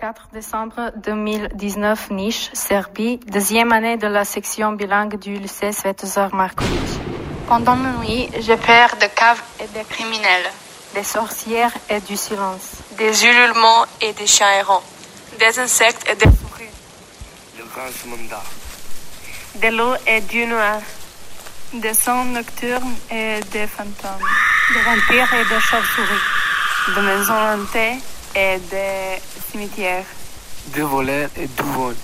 4 décembre 2019, Nice, Serbie, deuxième année de la section bilingue du lycée Svetozar Markovic. Pendant la nuit, j'ai peur de caves et des criminels, des sorcières et du silence, des ululements et des chiens errants, des insectes et des fourrures, le de l'eau et du noir, des sons nocturnes et des fantômes, des vampires et des chauves-souris, de maisons hantées et des cimetières, de voleurs et de vols.